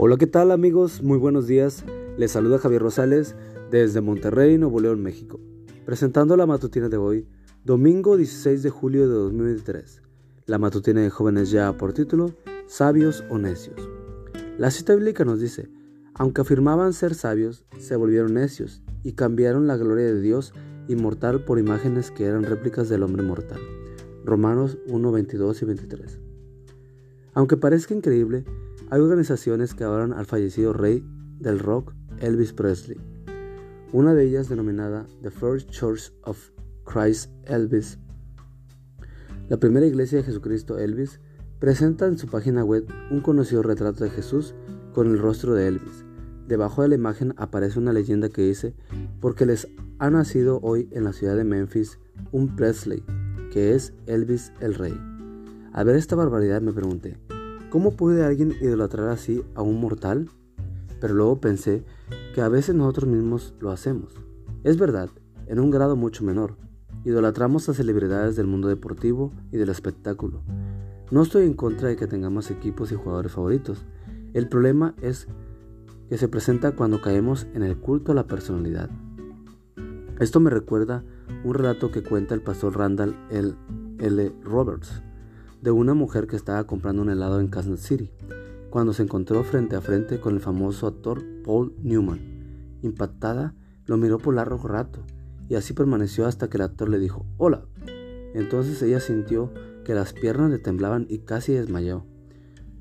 Hola, ¿qué tal amigos? Muy buenos días. Les saluda Javier Rosales desde Monterrey, Nuevo León, México, presentando la matutina de hoy, domingo 16 de julio de 2023. La matutina de jóvenes ya por título, Sabios o Necios. La cita bíblica nos dice, aunque afirmaban ser sabios, se volvieron necios y cambiaron la gloria de Dios inmortal por imágenes que eran réplicas del hombre mortal. Romanos 1, 22 y 23. Aunque parezca increíble, hay organizaciones que adoran al fallecido rey del rock, Elvis Presley. Una de ellas, denominada The First Church of Christ Elvis, la primera iglesia de Jesucristo Elvis, presenta en su página web un conocido retrato de Jesús con el rostro de Elvis. Debajo de la imagen aparece una leyenda que dice, porque les ha nacido hoy en la ciudad de Memphis un Presley, que es Elvis el Rey. Al ver esta barbaridad me pregunté, ¿Cómo puede alguien idolatrar así a un mortal? Pero luego pensé que a veces nosotros mismos lo hacemos. Es verdad, en un grado mucho menor. Idolatramos a celebridades del mundo deportivo y del espectáculo. No estoy en contra de que tengamos equipos y jugadores favoritos. El problema es que se presenta cuando caemos en el culto a la personalidad. Esto me recuerda un relato que cuenta el pastor Randall L. Roberts de una mujer que estaba comprando un helado en Kansas City, cuando se encontró frente a frente con el famoso actor Paul Newman. Impactada, lo miró por largo rato, y así permaneció hasta que el actor le dijo, Hola. Entonces ella sintió que las piernas le temblaban y casi desmayó.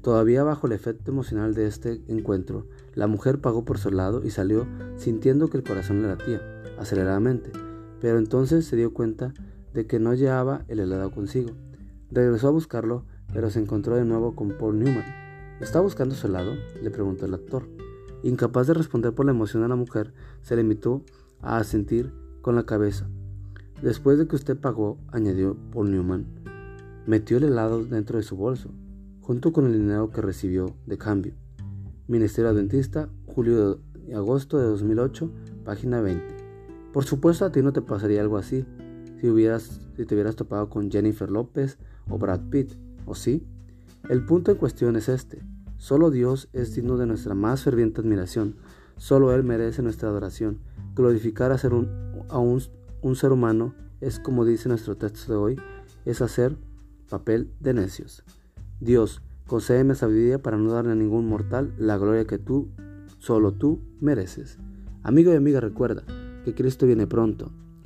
Todavía bajo el efecto emocional de este encuentro, la mujer pagó por su helado y salió sintiendo que el corazón le latía aceleradamente, pero entonces se dio cuenta de que no llevaba el helado consigo Regresó a buscarlo, pero se encontró de nuevo con Paul Newman. ¿Está buscando su helado? le preguntó el actor. Incapaz de responder por la emoción a la mujer, se limitó a asentir con la cabeza. Después de que usted pagó, añadió Paul Newman, metió el helado dentro de su bolso, junto con el dinero que recibió de cambio. Ministerio Adventista, julio y agosto de 2008, página 20. Por supuesto a ti no te pasaría algo así si, hubieras, si te hubieras topado con Jennifer López o Brad Pitt, ¿o sí? El punto en cuestión es este. Solo Dios es digno de nuestra más ferviente admiración. Solo Él merece nuestra adoración. Glorificar a, ser un, a un, un ser humano es, como dice nuestro texto de hoy, es hacer papel de necios. Dios, concédeme sabiduría para no darle a ningún mortal la gloria que tú, solo tú, mereces. Amigo y amiga, recuerda que Cristo viene pronto